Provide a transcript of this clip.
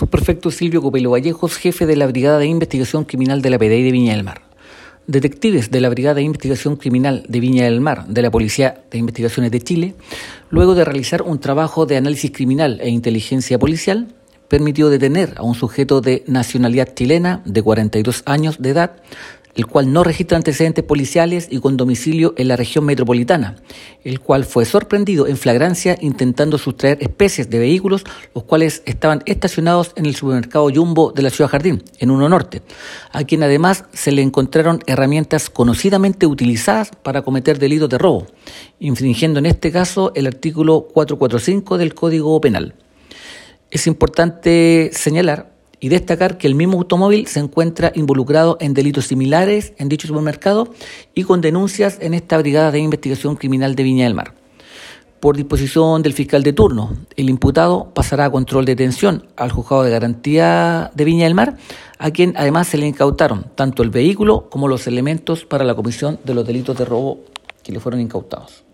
Subprefecto Silvio Copelo Vallejos, jefe de la Brigada de Investigación Criminal de la PDI de Viña del Mar. Detectives de la Brigada de Investigación Criminal de Viña del Mar de la Policía de Investigaciones de Chile, luego de realizar un trabajo de análisis criminal e inteligencia policial, permitió detener a un sujeto de nacionalidad chilena de 42 años de edad, el cual no registra antecedentes policiales y con domicilio en la región metropolitana, el cual fue sorprendido en flagrancia intentando sustraer especies de vehículos, los cuales estaban estacionados en el supermercado Jumbo de la ciudad Jardín, en Uno Norte, a quien además se le encontraron herramientas conocidamente utilizadas para cometer delitos de robo, infringiendo en este caso el artículo 445 del Código Penal. Es importante señalar y destacar que el mismo automóvil se encuentra involucrado en delitos similares en dicho supermercado y con denuncias en esta Brigada de Investigación Criminal de Viña del Mar. Por disposición del fiscal de turno, el imputado pasará a control de detención al juzgado de garantía de Viña del Mar, a quien además se le incautaron tanto el vehículo como los elementos para la comisión de los delitos de robo que le fueron incautados.